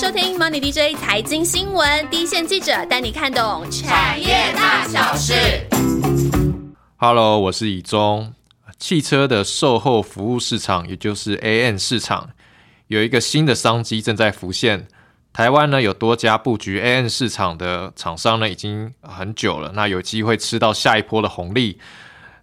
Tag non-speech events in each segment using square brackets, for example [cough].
收听 Money DJ 财经新闻，第一线记者带你看懂产业大小事。Hello，我是以中。汽车的售后服务市场，也就是 AN 市场，有一个新的商机正在浮现。台湾呢有多家布局 AN 市场的厂商呢，已经很久了，那有机会吃到下一波的红利。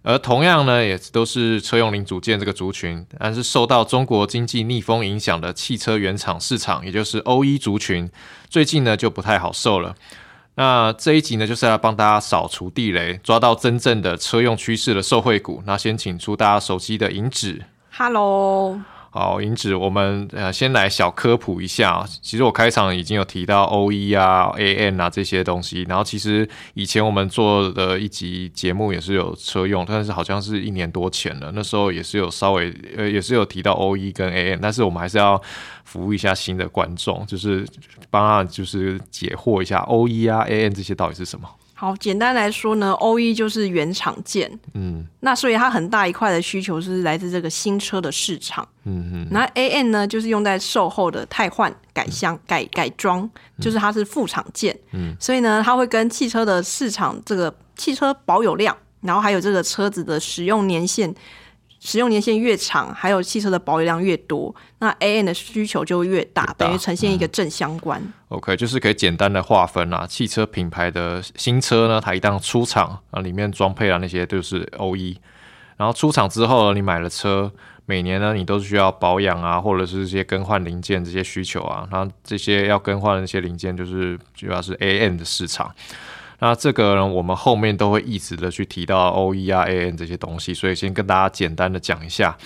而同样呢，也都是车用零组件这个族群，但是受到中国经济逆风影响的汽车原厂市场，也就是 OE 族群，最近呢就不太好受了。那这一集呢，就是要帮大家扫除地雷，抓到真正的车用趋势的受惠股。那先请出大家熟悉的银纸，Hello。好，银子，我们呃先来小科普一下。其实我开场已经有提到 O E 啊、A N 啊这些东西。然后其实以前我们做的一集节目也是有车用，但是好像是一年多前了。那时候也是有稍微呃也是有提到 O E 跟 A N，但是我们还是要服务一下新的观众，就是帮他就是解惑一下 O E 啊、A N 这些到底是什么。好，简单来说呢，O E 就是原厂件，嗯，那所以它很大一块的需求是来自这个新车的市场，嗯嗯，那 A N 呢就是用在售后的汰换、改箱、改改装，就是它是副厂件，嗯，所以呢，它会跟汽车的市场这个汽车保有量，然后还有这个车子的使用年限。使用年限越长，还有汽车的保有量越多，那 A N 的需求就越大，等于呈现一个正相关。OK，就是可以简单的划分啊，汽车品牌的新车呢，它一旦出厂啊，里面装配啊那些都是 O E，然后出厂之后呢，你买了车，每年呢你都需要保养啊，或者是一些更换零件这些需求啊，然后这些要更换的那些零件就是主要是 A N 的市场。那这个呢，我们后面都会一直的去提到 O E 啊 A N 这些东西，所以先跟大家简单的讲一下。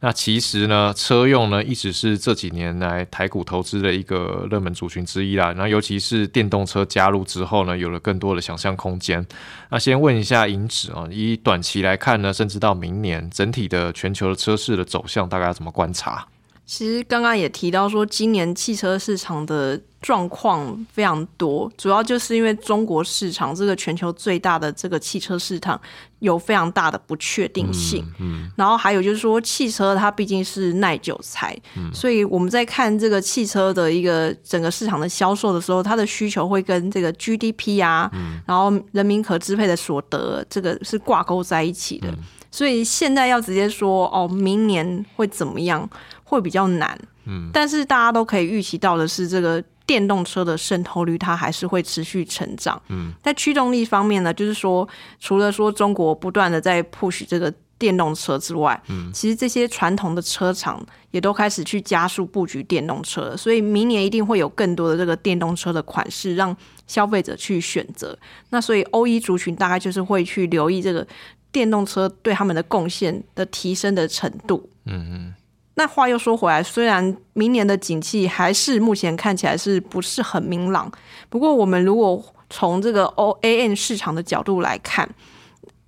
那其实呢，车用呢一直是这几年来台股投资的一个热门族群之一啦。那尤其是电动车加入之后呢，有了更多的想象空间。那先问一下银子啊，以短期来看呢，甚至到明年整体的全球的车市的走向，大概要怎么观察？其实刚刚也提到说，今年汽车市场的状况非常多，主要就是因为中国市场这个全球最大的这个汽车市场有非常大的不确定性。嗯，然后还有就是说，汽车它毕竟是耐久材，所以我们在看这个汽车的一个整个市场的销售的时候，它的需求会跟这个 GDP 啊，然后人民可支配的所得这个是挂钩在一起的。所以现在要直接说哦，明年会怎么样？会比较难，嗯，但是大家都可以预期到的是，这个电动车的渗透率它还是会持续成长，嗯，在驱动力方面呢，就是说，除了说中国不断的在 push 这个电动车之外，嗯，其实这些传统的车厂也都开始去加速布局电动车，所以明年一定会有更多的这个电动车的款式让消费者去选择。那所以欧一族群大概就是会去留意这个电动车对他们的贡献的提升的程度，嗯嗯。那话又说回来，虽然明年的景气还是目前看起来是不是很明朗，不过我们如果从这个 O A N 市场的角度来看，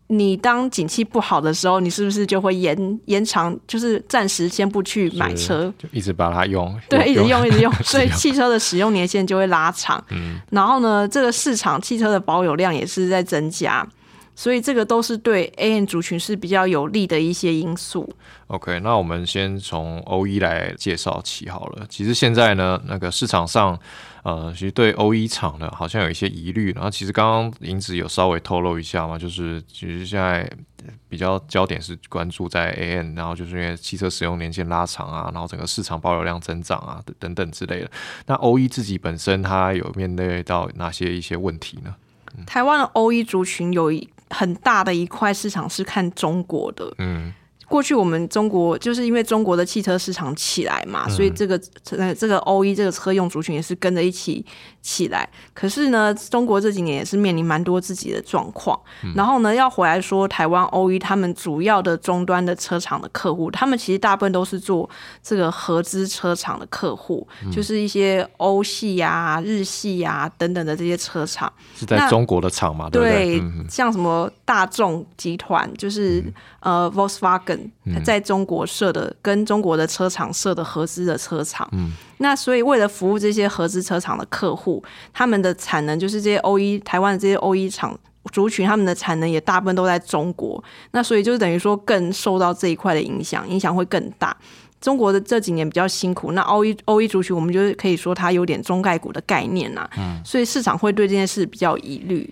你当景气不好的时候，你是不是就会延延长，就是暂时先不去买车，就一直把它用，[laughs] 对，一直用一直用，[laughs] 所以汽车的使用年限就会拉长。嗯，然后呢，这个市场汽车的保有量也是在增加。所以这个都是对 A N 族群是比较有利的一些因素。OK，那我们先从 O E 来介绍起好了。其实现在呢，那个市场上，呃，其实对 O E 厂呢好像有一些疑虑。然后其实刚刚银子有稍微透露一下嘛，就是其实现在比较焦点是关注在 A N，然后就是因为汽车使用年限拉长啊，然后整个市场保有量增长啊等等之类的。那 O E 自己本身它有面对到哪些一些问题呢？台湾的 O E 族群有一。很大的一块市场是看中国的。过去我们中国就是因为中国的汽车市场起来嘛，所以这个呃这个 O E 这个车用族群也是跟着一起起来。可是呢，中国这几年也是面临蛮多自己的状况。然后呢，要回来说台湾 O E 他们主要的终端的车厂的客户，他们其实大部分都是做这个合资车厂的客户，就是一些欧系呀、日系呀等等的这些车厂是在中国的厂嘛？对，像什么大众集团，就是呃 Volkswagen。在中国设的跟中国的车厂设的合资的车厂，嗯，那所以为了服务这些合资车厂的客户，他们的产能就是这些 O E 台湾的这些 O E 厂族群，他们的产能也大部分都在中国，那所以就是等于说更受到这一块的影响，影响会更大。中国的这几年比较辛苦，那 O E O E 族群，我们就是可以说它有点中概股的概念呐，嗯，所以市场会对这件事比较疑虑。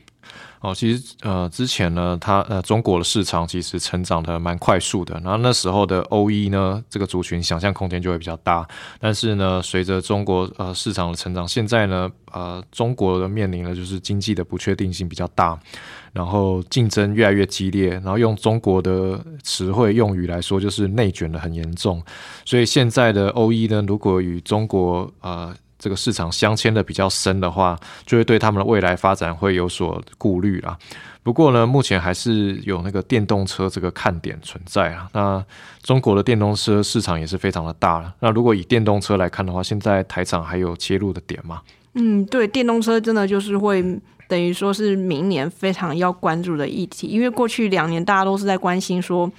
哦，其实呃，之前呢，它呃，中国的市场其实成长的蛮快速的，然后那时候的 O E 呢，这个族群想象空间就会比较大。但是呢，随着中国呃市场的成长，现在呢，呃，中国的面临的就是经济的不确定性比较大，然后竞争越来越激烈，然后用中国的词汇用语来说，就是内卷的很严重。所以现在的 O E 呢，如果与中国呃。这个市场镶嵌的比较深的话，就会对他们的未来发展会有所顾虑啦。不过呢，目前还是有那个电动车这个看点存在啊。那中国的电动车市场也是非常的大了。那如果以电动车来看的话，现在台厂还有切入的点吗？嗯，对，电动车真的就是会等于说是明年非常要关注的议题，因为过去两年大家都是在关心说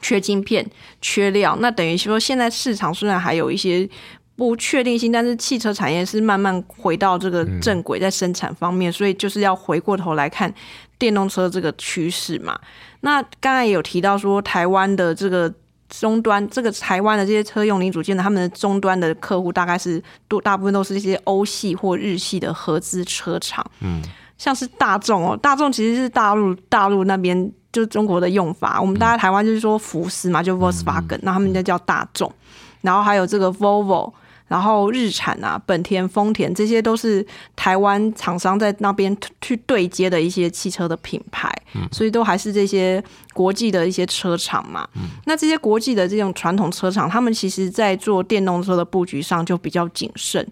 缺晶片、缺料，那等于说现在市场虽然还有一些。不确定性，但是汽车产业是慢慢回到这个正轨，在生产方面，所以就是要回过头来看电动车这个趋势嘛。那刚才也有提到说，台湾的这个终端，这个台湾的这些车用零组件的，他们的终端的客户大概是多大部分都是一些欧系或日系的合资车厂，嗯，像是大众哦，大众其实是大陆大陆那边就中国的用法，我们大家台湾就是说福斯嘛，就 Volkswagen，那他们就叫大众，然后还有这个 Volvo。然后日产啊，本田、丰田这些都是台湾厂商在那边去对接的一些汽车的品牌，所以都还是这些国际的一些车厂嘛。那这些国际的这种传统车厂，他们其实在做电动车的布局上就比较谨慎，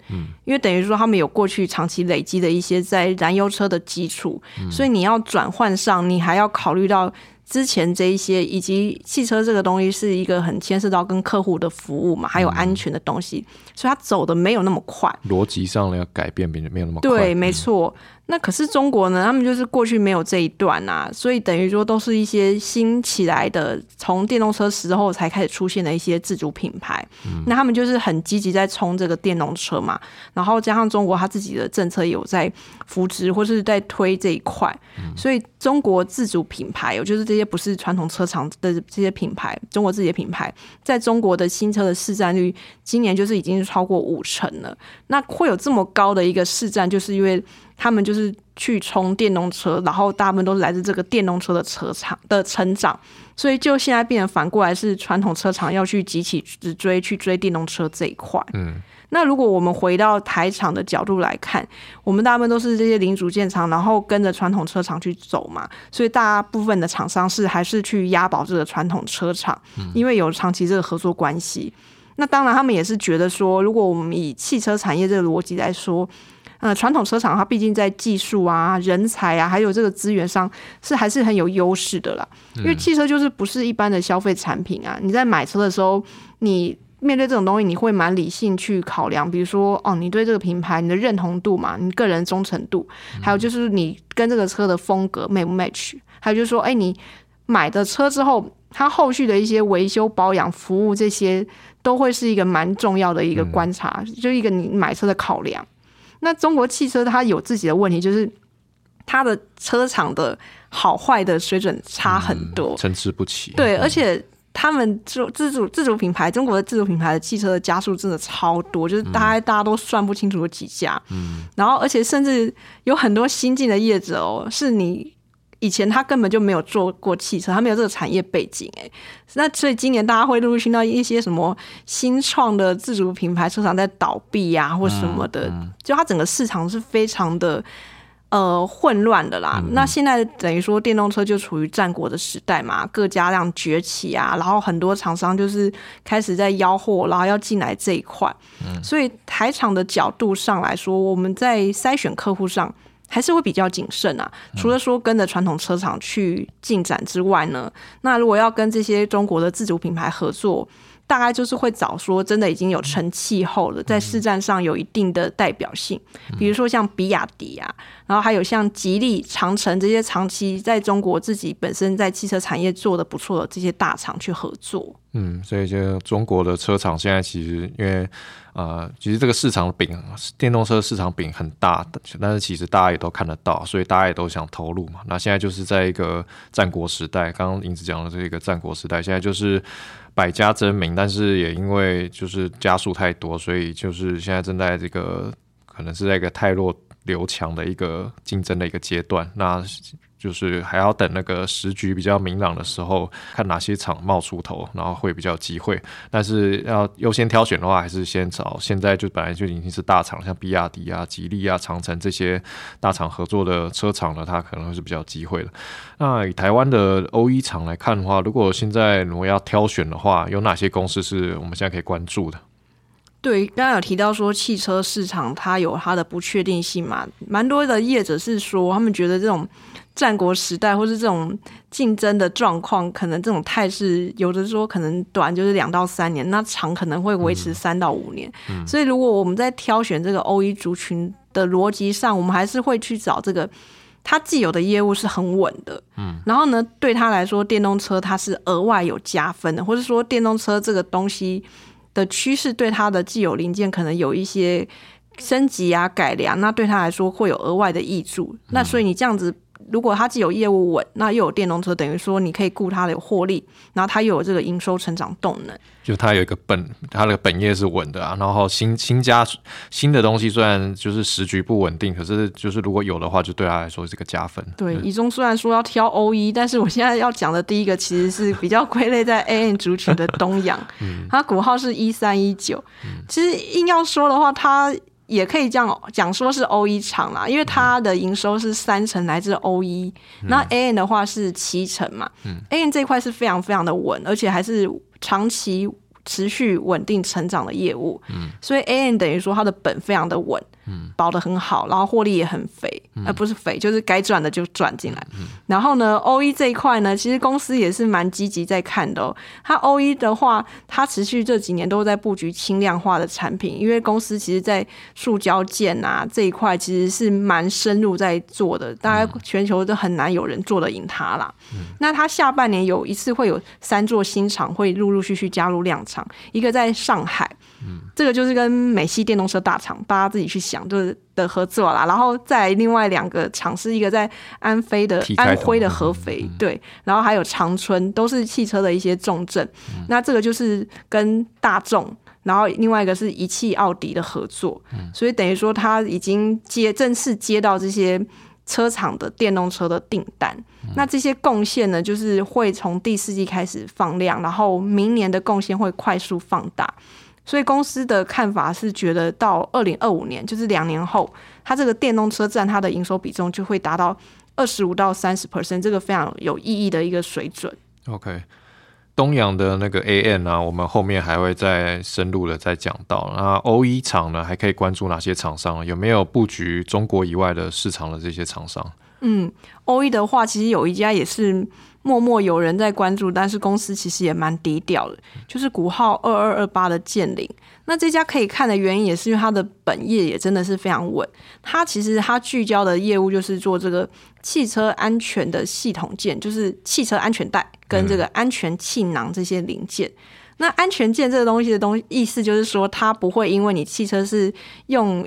因为等于说他们有过去长期累积的一些在燃油车的基础，所以你要转换上，你还要考虑到。之前这一些以及汽车这个东西是一个很牵涉到跟客户的服务嘛，还有安全的东西，所以它走的没有那么快，逻辑上要改变没没有那么快。对，没错。那可是中国呢？他们就是过去没有这一段啊，所以等于说都是一些新起来的，从电动车时候才开始出现的一些自主品牌。那他们就是很积极在冲这个电动车嘛，然后加上中国他自己的政策有在扶持或是在推这一块，所以中国自主品牌，也就是这些不是传统车厂的这些品牌，中国自己的品牌，在中国的新车的市占率，今年就是已经超过五成了。那会有这么高的一个市占，就是因为。他们就是去冲电动车，然后大部分都是来自这个电动车的车厂的成长，所以就现在变成反过来是传统车厂要去集体直追去追电动车这一块。嗯，那如果我们回到台厂的角度来看，我们大部分都是这些零组件厂，然后跟着传统车厂去走嘛，所以大部分的厂商是还是去押宝这个传统车厂，因为有长期这个合作关系。那当然，他们也是觉得说，如果我们以汽车产业这个逻辑来说。呃，传统车厂它毕竟在技术啊、人才啊，还有这个资源上是还是很有优势的啦。因为汽车就是不是一般的消费产品啊。你在买车的时候，你面对这种东西，你会蛮理性去考量，比如说哦，你对这个品牌你的认同度嘛，你个人忠诚度，还有就是你跟这个车的风格 match 不 match，还有就是说，哎，你买的车之后，它后续的一些维修保养服务这些，都会是一个蛮重要的一个观察，就一个你买车的考量。那中国汽车它有自己的问题，就是它的车厂的好坏的水准差很多，参差不齐。对，而且他们自自主自主品牌，中国的自主品牌的汽车的加速真的超多，就是大家大家都算不清楚有几家。嗯，然后而且甚至有很多新进的业者哦，是你。以前他根本就没有做过汽车，他没有这个产业背景，哎，那所以今年大家会陆续听到一些什么新创的自主品牌车厂在倒闭呀，或什么的，就它整个市场是非常的呃混乱的啦。那现在等于说电动车就处于战国的时代嘛，各家这样崛起啊，然后很多厂商就是开始在吆喝，然后要进来这一块，所以台厂的角度上来说，我们在筛选客户上。还是会比较谨慎啊。除了说跟着传统车厂去进展之外呢，那如果要跟这些中国的自主品牌合作，大概就是会找说真的已经有成气候了，在市占上有一定的代表性，比如说像比亚迪啊，然后还有像吉利、长城这些长期在中国自己本身在汽车产业做的不错的这些大厂去合作。嗯，所以就中国的车厂现在其实因为呃，其实这个市场饼，电动车市场饼很大，但是其实大家也都看得到，所以大家也都想投入嘛。那现在就是在一个战国时代，刚刚银子讲的这个战国时代，现在就是百家争鸣，但是也因为就是加速太多，所以就是现在正在这个可能是在一个太弱留强的一个竞争的一个阶段。那就是还要等那个时局比较明朗的时候，看哪些厂冒出头，然后会比较机会。但是要优先挑选的话，还是先找现在就本来就已经是大厂，像比亚迪啊、吉利啊、长城这些大厂合作的车厂呢，它可能会是比较机会的。那以台湾的欧一厂来看的话，如果现在如果要挑选的话，有哪些公司是我们现在可以关注的？对，刚刚有提到说汽车市场它有它的不确定性嘛，蛮多的业者是说他们觉得这种。战国时代，或是这种竞争的状况，可能这种态势，有的说可能短就是两到三年，那长可能会维持三到五年。所以，如果我们在挑选这个 O E 族群的逻辑上，我们还是会去找这个它既有的业务是很稳的，嗯，然后呢，对他来说，电动车它是额外有加分的，或者说电动车这个东西的趋势对它的既有零件可能有一些升级啊改良，那对他来说会有额外的益处。那所以你这样子。如果它既有业务稳，那又有电动车，等于说你可以顾它的获利，然后它又有这个营收成长动能。就它有一个本，它的本业是稳的啊。然后新新加新的东西，虽然就是时局不稳定，可是就是如果有的话，就对他来说是个加分。对，以中虽然说要挑 O E，但是我现在要讲的第一个其实是比较归类在 A N 族群的东阳，[laughs] 它股号是一三一九。其实硬要说的话，它。也可以这样讲，说是 O E 厂啦，因为它的营收是三成来自 O E，那 A N 的话是七成嘛，A N 这块是非常非常的稳，而且还是长期持续稳定成长的业务，所以 A N 等于说它的本非常的稳。保的很好，然后获利也很肥，呃，不是肥，就是该赚的就赚进来。然后呢，O E 这一块呢，其实公司也是蛮积极在看的哦。它 O E 的话，它持续这几年都在布局轻量化的产品，因为公司其实在塑胶件啊这一块其实是蛮深入在做的，大概全球都很难有人做得赢它啦。那它下半年有一次会有三座新厂会陆陆续续加入量产，一个在上海。这个就是跟美系电动车大厂，大家自己去想，就是的合作啦。然后再另外两个厂是一个在安徽的安徽的合肥，对，然后还有长春，都是汽车的一些重镇。那这个就是跟大众，然后另外一个是一汽奥迪的合作，所以等于说他已经接正式接到这些车厂的电动车的订单。那这些贡献呢，就是会从第四季开始放量，然后明年的贡献会快速放大。所以公司的看法是，觉得到二零二五年，就是两年后，它这个电动车占它的营收比重就会达到二十五到三十 percent，这个非常有意义的一个水准。OK，东阳的那个 AN 啊，我们后面还会再深入的再讲到。那 O 一厂呢，还可以关注哪些厂商？有没有布局中国以外的市场的这些厂商？嗯，O 一的话，其实有一家也是。默默有人在关注，但是公司其实也蛮低调的，就是股号二二二八的建林。那这家可以看的原因，也是因为它的本业也真的是非常稳。它其实它聚焦的业务就是做这个汽车安全的系统件，就是汽车安全带跟这个安全气囊这些零件。那安全件这个东西的东意思就是说，它不会因为你汽车是用。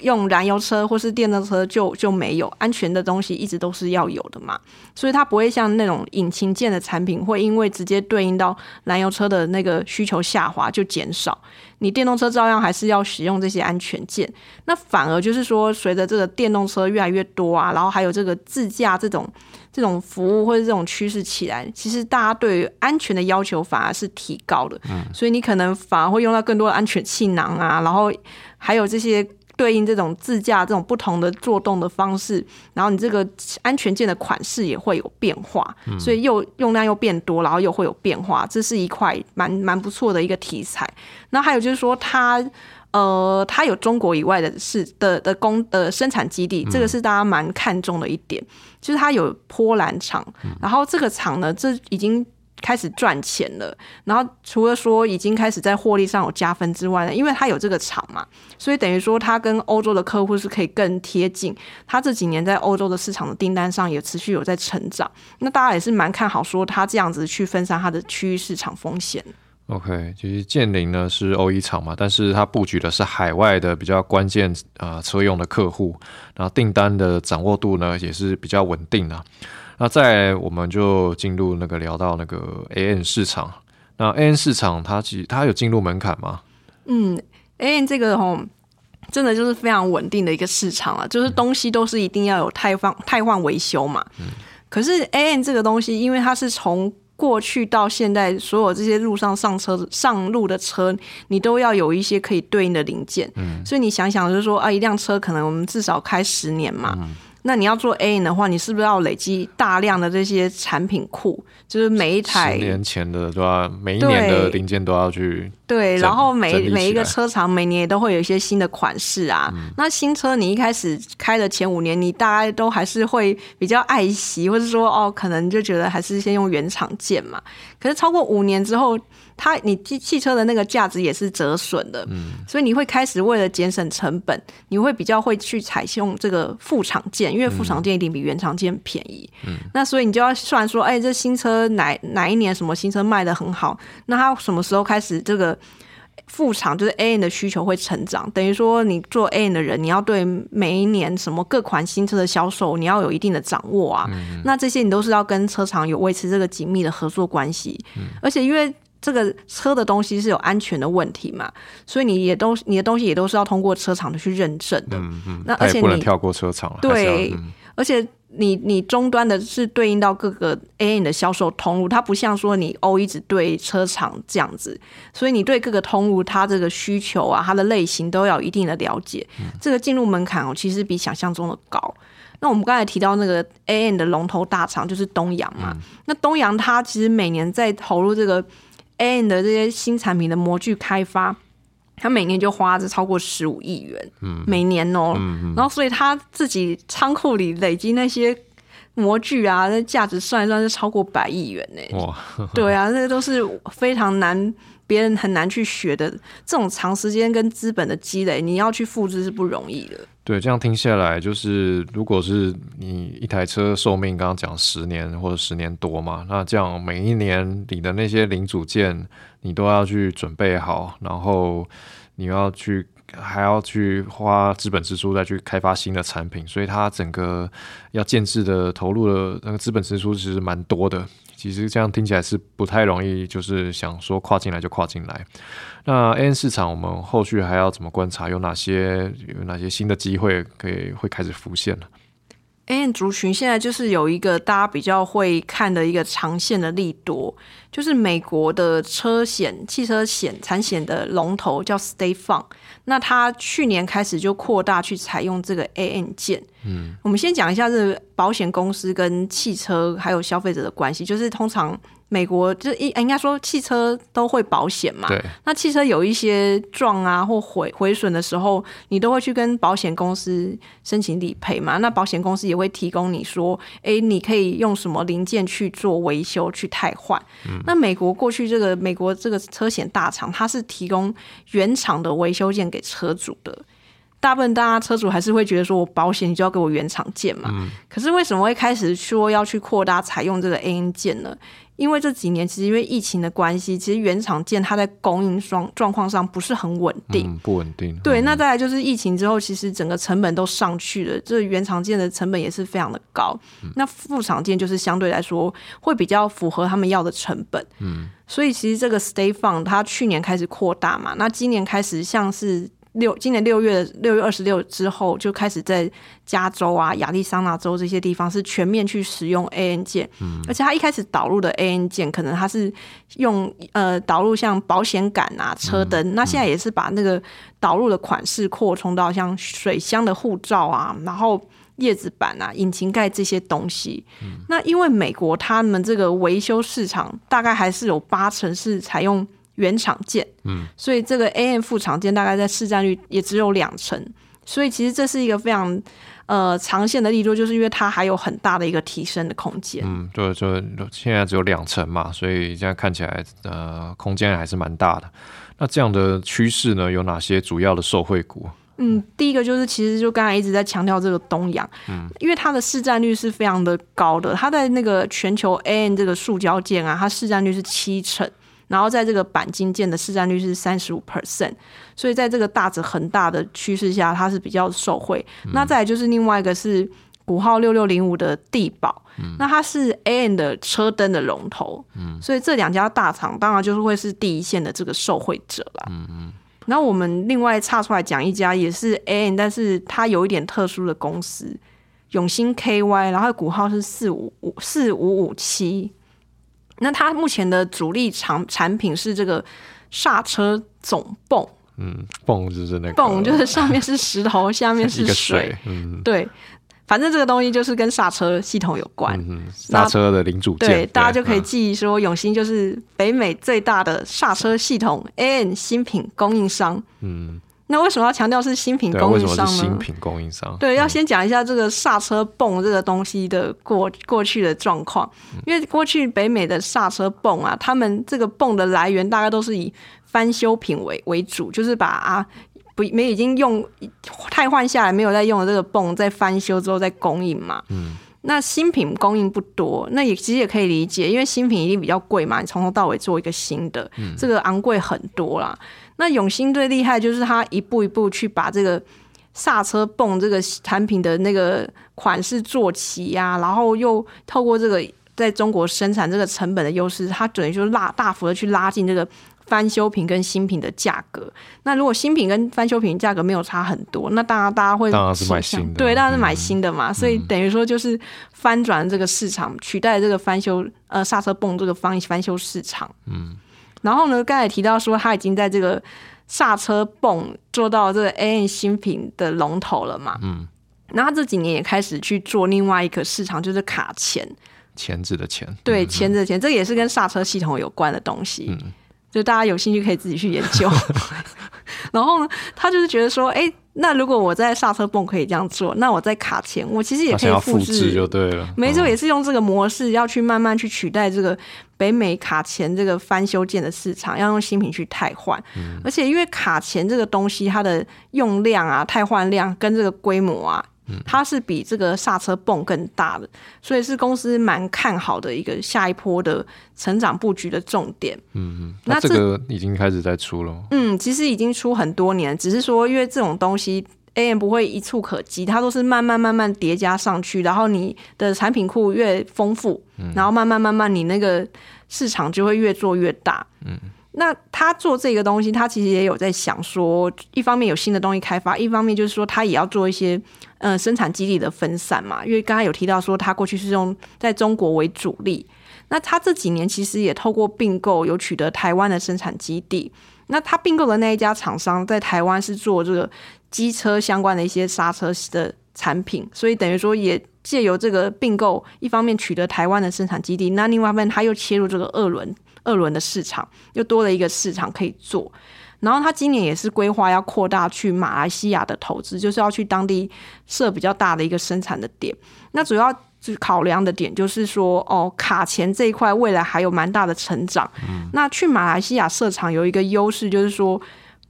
用燃油车或是电动车就就没有安全的东西，一直都是要有的嘛，所以它不会像那种引擎件的产品，会因为直接对应到燃油车的那个需求下滑就减少，你电动车照样还是要使用这些安全件。那反而就是说，随着这个电动车越来越多啊，然后还有这个自驾这种这种服务或者这种趋势起来，其实大家对于安全的要求反而是提高的，嗯，所以你可能反而会用到更多的安全气囊啊，然后还有这些。对应这种自驾这种不同的做动的方式，然后你这个安全键的款式也会有变化，所以又用量又变多，然后又会有变化，这是一块蛮蛮不错的一个题材。那还有就是说，它呃，它有中国以外的是的的工的生产基地，这个是大家蛮看重的一点，就是它有波兰厂，然后这个厂呢，这已经。开始赚钱了，然后除了说已经开始在获利上有加分之外呢，因为它有这个厂嘛，所以等于说它跟欧洲的客户是可以更贴近。它这几年在欧洲的市场的订单上也持续有在成长，那大家也是蛮看好说它这样子去分散它的区域市场风险。OK，其实建林呢是欧一厂嘛，但是它布局的是海外的比较关键啊车用的客户，然后订单的掌握度呢也是比较稳定的。那再我们就进入那个聊到那个 AN 市场，那 AN 市场它其实它有进入门槛吗？嗯，AN 这个吼。真的就是非常稳定的一个市场了，就是东西都是一定要有汰换汰换维修嘛。嗯。可是 AN 这个东西，因为它是从过去到现在，所有这些路上上车上路的车，你都要有一些可以对应的零件。嗯。所以你想想，就是说啊，一辆车可能我们至少开十年嘛。嗯。那你要做 A 的话，你是不是要累积大量的这些产品库？就是每一台十年前的对吧每一年的零件都要去对，然后每每一个车厂每年也都会有一些新的款式啊。那新车你一开始开的前五年，你大概都还是会比较爱惜，或者说哦，可能就觉得还是先用原厂件嘛。可是超过五年之后，它你汽汽车的那个价值也是折损的，嗯，所以你会开始为了节省成本，你会比较会去采用这个副厂件，因为副厂件一定比原厂件便宜，嗯，那所以你就要算说，哎，这新车哪哪一年什么新车卖的很好，那它什么时候开始这个副厂就是 A N 的需求会成长，等于说你做 A N 的人，你要对每一年什么各款新车的销售，你要有一定的掌握啊，那这些你都是要跟车厂有维持这个紧密的合作关系，而且因为。这个车的东西是有安全的问题嘛，所以你也都你的东西也都是要通过车厂的去认证的。嗯嗯。那而且不能跳过车厂对，而且你你终端的是对应到各个 A N 的销售通路，它不像说你 O 一直对车厂这样子，所以你对各个通路它这个需求啊，它的类型都要一定的了解。这个进入门槛哦，其实比想象中的高。那我们刚才提到那个 A N 的龙头大厂就是东阳嘛，那东阳它其实每年在投入这个。A N 的这些新产品的模具开发，他每年就花着超过十五亿元，每年哦，然后所以他自己仓库里累积那些模具啊，那价值算一算是超过百亿元呢。哇，对啊，那都是非常难，别人很难去学的，这种长时间跟资本的积累，你要去复制是不容易的。对，这样听下来，就是如果是你一台车寿命刚刚讲十年或者十年多嘛，那这样每一年你的那些零组件你都要去准备好，然后你要去还要去花资本支出再去开发新的产品，所以它整个要建制的投入的那个资本支出其实蛮多的。其实这样听起来是不太容易，就是想说跨进来就跨进来。那 A N 市场我们后续还要怎么观察？有哪些有哪些新的机会可以会开始浮现呢？A N 族群现在就是有一个大家比较会看的一个长线的利多，就是美国的车险、汽车险、产险的龙头叫 State Farm。那它去年开始就扩大去采用这个 A N 件。嗯，我们先讲一下这个保险公司跟汽车还有消费者的关系，就是通常。美国就一应该说汽车都会保险嘛，对。那汽车有一些撞啊或毁毁损的时候，你都会去跟保险公司申请理赔嘛。那保险公司也会提供你说，哎，你可以用什么零件去做维修去汰换。那美国过去这个美国这个车险大厂，它是提供原厂的维修件给车主的。大部分大家车主还是会觉得说，我保险你就要给我原厂件嘛。可是为什么会开始说要去扩大采用这个 A N 件呢？因为这几年其实因为疫情的关系，其实原厂件它在供应状状况上不是很稳定，不稳定。对，那再来就是疫情之后，其实整个成本都上去了，这原厂件的成本也是非常的高。那副厂件就是相对来说会比较符合他们要的成本。嗯，所以其实这个 Stay Fund 它去年开始扩大嘛，那今年开始像是。六今年六月六月二十六之后就开始在加州啊、亚利桑那州这些地方是全面去使用 A N 键，嗯，而且它一开始导入的 A N 键可能它是用呃导入像保险杆啊、车灯，那现在也是把那个导入的款式扩充到像水箱的护罩啊，然后叶子板啊、引擎盖这些东西。那因为美国他们这个维修市场大概还是有八成是采用。原厂件，嗯，所以这个 A M 副厂件大概在市占率也只有两成，所以其实这是一个非常呃长线的利多，就是因为它还有很大的一个提升的空间。嗯，就就现在只有两成嘛，所以现在看起来呃空间还是蛮大的。那这样的趋势呢，有哪些主要的受惠股？嗯，第一个就是其实就刚才一直在强调这个东阳，嗯，因为它的市占率是非常的高的，它在那个全球 A N 这个塑胶件啊，它市占率是七成。然后在这个钣金件的市占率是三十五 percent，所以在这个大值很大的趋势下，它是比较受惠。那再来就是另外一个是股号六六零五的地保，那它是 A N 的车灯的龙头，所以这两家大厂当然就是会是第一线的这个受惠者啦。然后我们另外岔出来讲一家也是 A N，但是它有一点特殊的公司。永兴 KY，然后股号是四五五四五五七。那它目前的主力产产品是这个刹车总泵，嗯，泵就是那个泵就是上面是石头，下面是 [laughs] 水，水，嗯，对，反正这个东西就是跟刹车系统有关。嗯，刹车的零组件，对，大家就可以嗯。记忆说，永兴就是北美最大的刹车系统 AN 新品供应商。嗯，那为什么要强调是新品供为什么应商呢？是新品供应商？对，要先讲一下这个刹车泵这个东西的过过去的状况，因为过去北美的刹车泵啊，他们这个泵的来源大概都是以翻修品为为主，就是把啊不没已经用太换下来没有在用的这个泵，在翻修之后再供应嘛。嗯。那新品供应不多，那也其实也可以理解，因为新品一定比较贵嘛，你从头到尾做一个新的，这个昂贵很多啦。那永兴最厉害就是他一步一步去把这个刹车泵这个产品的那个款式做齐呀、然后又透过这个在中国生产这个成本的优势，它等于就是拉大幅的去拉近这个翻修品跟新品的价格。那如果新品跟翻修品价格没有差很多，那大家大家会当然是买新的对，当然是买新的嘛。所以等于说就是翻转这个市场，取代这个翻修呃刹车泵这个翻翻修市场。嗯，然后呢，刚才提到说他已经在这个刹车泵做到这个 A N 新品的龙头了嘛。嗯，然后他这几年也开始去做另外一个市场，就是卡钳。钳子的钳，对，钳子的钳，这个也是跟刹车系统有关的东西。嗯就大家有兴趣可以自己去研究。[laughs] 然后呢，他就是觉得说，哎、那如果我在刹车泵可以这样做，那我在卡钳，我其实也可以复制制。就对了，没错，嗯。也是用这个模式要去慢慢去取代这个北美卡钳这个翻修件的市场，要用新品去汰换。嗯。而且因为卡钳这个东西，它的用量啊、汰换量跟这个规模啊，嗯它是比这个刹车泵更大的，所以是公司蛮看好的一个下一波的成长布局的重点。嗯嗯那这个已经开始在出了，嗯，其实已经出很多年，只是说因为这种东西 A M 不会一触可及，它都是慢慢慢慢叠加上去，然后你的产品库越丰富，然后慢慢慢慢你那个市场就会越做越大。嗯。那他做这个东西，他其实也有在想说，一方面有新的东西开发，一方面就是说他也要做一些呃生产基地的分散嘛。因为刚才有提到说，他过去是用在中国为主力，那他这几年其实也透过并购有取得台湾的生产基地。那他并购的那一家厂商在台湾是做这个机车相关的一些刹车的产品，所以等于说也借由这个并购，一方面取得台湾的生产基地，那另外一方面他又切入这个二轮二轮的市场，又多了一个市场可以做。然后他今年也是规划要扩大去马来西亚的投资，就是要去当地设比较大的一个生产的点。那主要就考量的点就是说，哦，卡钳这一块未来还有蛮大的成长。那去马来西亚设厂有一个优势，就是说。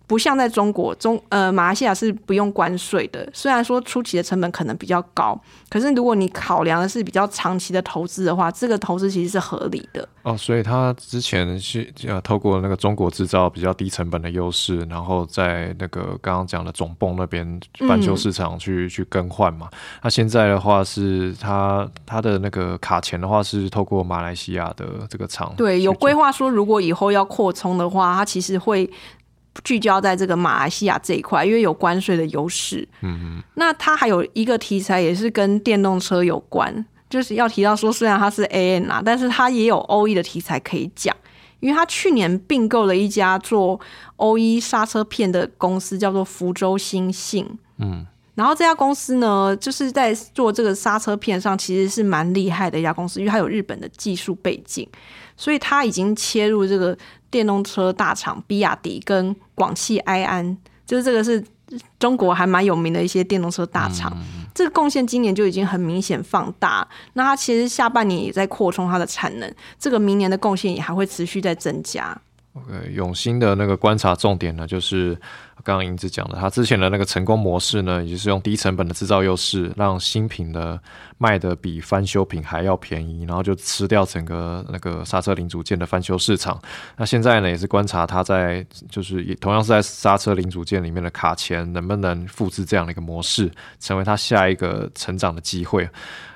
不像在中国，中呃马来西亚是不用关税的。虽然说初期的成本可能比较高，可是如果你考量的是比较长期的投资的话，这个投资其实是合理的。哦，所以他之前是呃透过那个中国制造比较低成本的优势，然后在那个刚刚讲的总泵那边半球市场去、去更换嘛。那现在的话是他他的那个卡钳的话是透过马来西亚的这个厂对，有规划说，如果以后要扩充的话，它其实会聚焦在这个马来西亚这一块，因为有关税的优势。嗯嗯。那它还有一个题材也是跟电动车有关，就是要提到说，虽然它是 A N 啊，但是它也有 O E 的题材可以讲，因为它去年并购了一家做 O E 刹车片的公司，叫做福州新信。嗯。然后这家公司呢，就是在做这个刹车片上，其实是蛮厉害的一家公司，因为它有日本的技术背景，所以它已经切入这个电动车大厂比亚迪跟广汽埃安，就是这个是中国还蛮有名的一些电动车大厂。这个贡献今年就已经很明显放大，那它其实下半年也在扩充它的产能，这个明年的贡献也还会持续在增加。OK，永兴的那个观察重点呢，就是刚刚银子讲的，他之前的那个成功模式呢，也就是用低成本的制造优势，让新品的卖的比翻修品还要便宜，然后就吃掉整个那个刹车零组件的翻修市场。那现在呢，也是观察他在就是也同样是在刹车零组件里面的卡钳能不能复制这样的一个模式，成为他下一个成长的机会。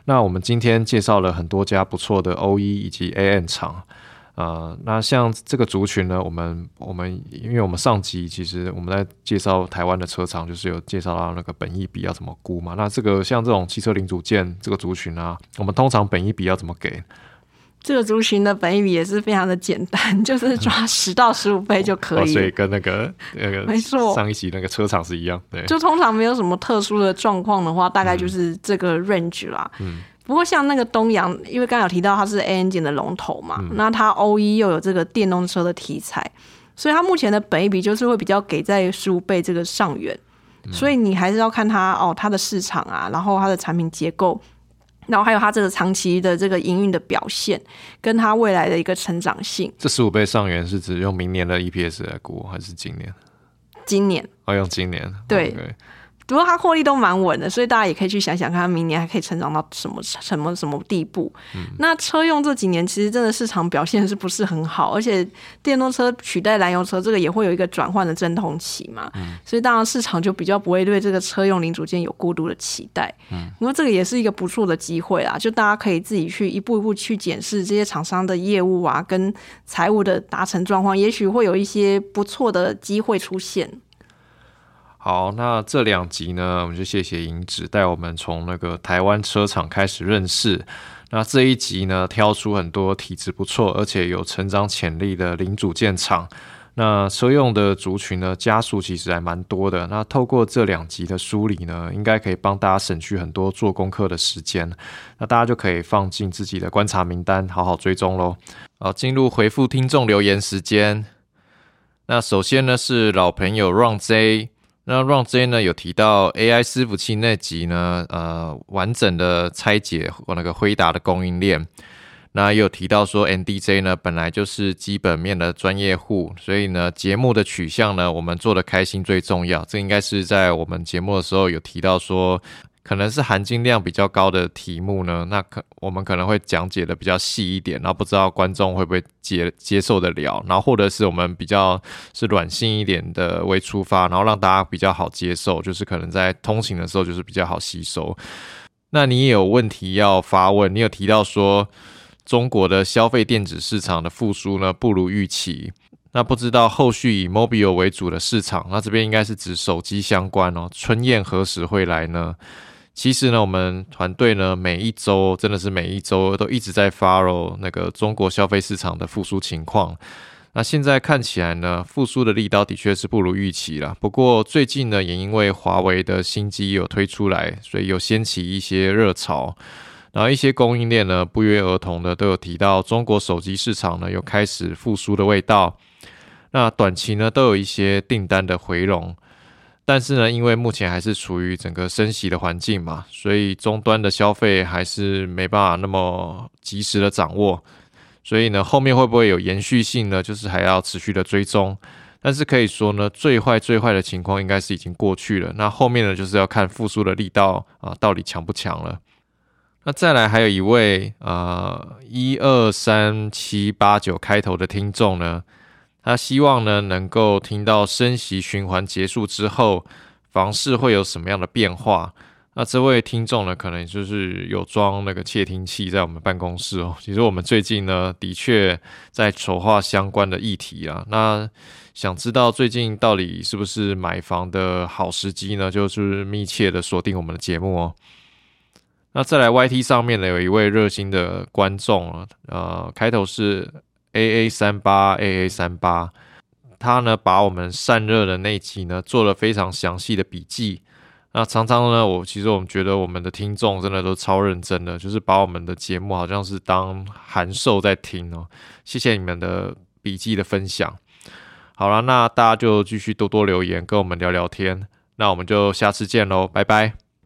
那我们今天介绍了很多家不错的 OE 以及 AN 厂。呃，那像这个族群呢，我们我们因为我们上集其实我们在介绍台湾的车厂，就是有介绍到那个本益比要怎么估嘛。那这个像这种汽车零组件这个族群啊，我们通常本益比要怎么给？这个族群的本益比也是非常的简单，[laughs] 就是 [laughs] 抓十到十五倍就可以。所以跟那个那个没错上一集那个车厂是一样，对。就通常没有什么特殊的状况的话，大概就是这个 range 啦。嗯。不过像那个东阳，因为刚刚有提到它是 A N G 的龙头嘛，那它 O E 又有这个电动车的题材，所以它目前的本益比就是会比较给在十五倍这个上缘，所以你还是要看它哦它的市场啊，然后它的产品结构，然后还有它这个长期的这个营运的表现，跟它未来的一个成长性。这十五倍上元是指用明年的 E P S 来估，还是今年？今年哦，用今年对。不过它获利都蛮稳的，所以大家也可以去想想看，明年还可以成长到什么什么什么地步。那车用这几年其实真的市场表现是不是很好？而且电动车取代燃油车，这个也会有一个转换的阵痛期嘛。所以当然市场就比较不会对这个车用零组件有过度的期待。嗯，因为这个也是一个不错的机会啊，就大家可以自己去一步一步去检视这些厂商的业务啊，跟财务的达成状况，也许会有一些不错的机会出现。好，那这两集呢，我们就谢谢银子带我们从那个台湾车厂开始认识。那这一集呢，挑出很多体质不错而且有成长潜力的零组件厂。那车用的族群呢，加速其实还蛮多的。那透过这两集的梳理呢，应该可以帮大家省去很多做功课的时间。那大家就可以放进自己的观察名单，好好追踪喽。好，进入回复听众留言时间。那首先呢，是老朋友 Ron Z。那 Ron J 呢有提到 AI 伺服器那集呢，呃，完整的拆解我那个辉达的供应链。那也有提到说 NDJ 呢本来就是基本面的专业户，所以呢节目的取向呢，我们做的开心最重要。这应该是在我们节目的时候有提到说。可能是含金量比较高的题目呢，那可我们可能会讲解的比较细一点，然后不知道观众会不会接接受得了，然后或者是我们比较是软性一点的为出发，然后让大家比较好接受，就是可能在通勤的时候就是比较好吸收。那你也有问题要发问，你有提到说中国的消费电子市场的复苏呢不如预期，那不知道后续以 mobile 为主的市场，那这边应该是指手机相关哦，春燕何时会来呢？其实呢，我们团队呢，每一周真的是每一周都一直在发喽那个中国消费市场的复苏情况。那现在看起来呢，复苏的力道的确是不如预期了。不过最近呢，也因为华为的新机有推出来，所以有掀起一些热潮。然后一些供应链呢，不约而同的都有提到中国手机市场呢，有开始复苏的味道。那短期呢，都有一些订单的回笼。但是呢，因为目前还是处于整个升息的环境嘛，所以终端的消费还是没办法那么及时的掌握。所以呢，后面会不会有延续性呢？就是还要持续的追踪。但是可以说呢，最坏最坏的情况应该是已经过去了。那后面呢，就是要看复苏的力道啊，到底强不强了。那再来还有一位呃一二三七八九开头的听众呢。他希望呢，能够听到升息循环结束之后，房市会有什么样的变化？那这位听众呢，可能就是有装那个窃听器在我们办公室哦。其实我们最近呢，的确在筹划相关的议题啊。那想知道最近到底是不是买房的好时机呢？就是密切的锁定我们的节目哦。那再来 YT 上面呢，有一位热心的观众啊，呃，开头是。A A 三八 A A 三八，他呢把我们散热的那集呢做了非常详细的笔记。那常常呢，我其实我们觉得我们的听众真的都超认真的，就是把我们的节目好像是当函授在听哦。谢谢你们的笔记的分享。好了，那大家就继续多多留言跟我们聊聊天。那我们就下次见喽，拜拜。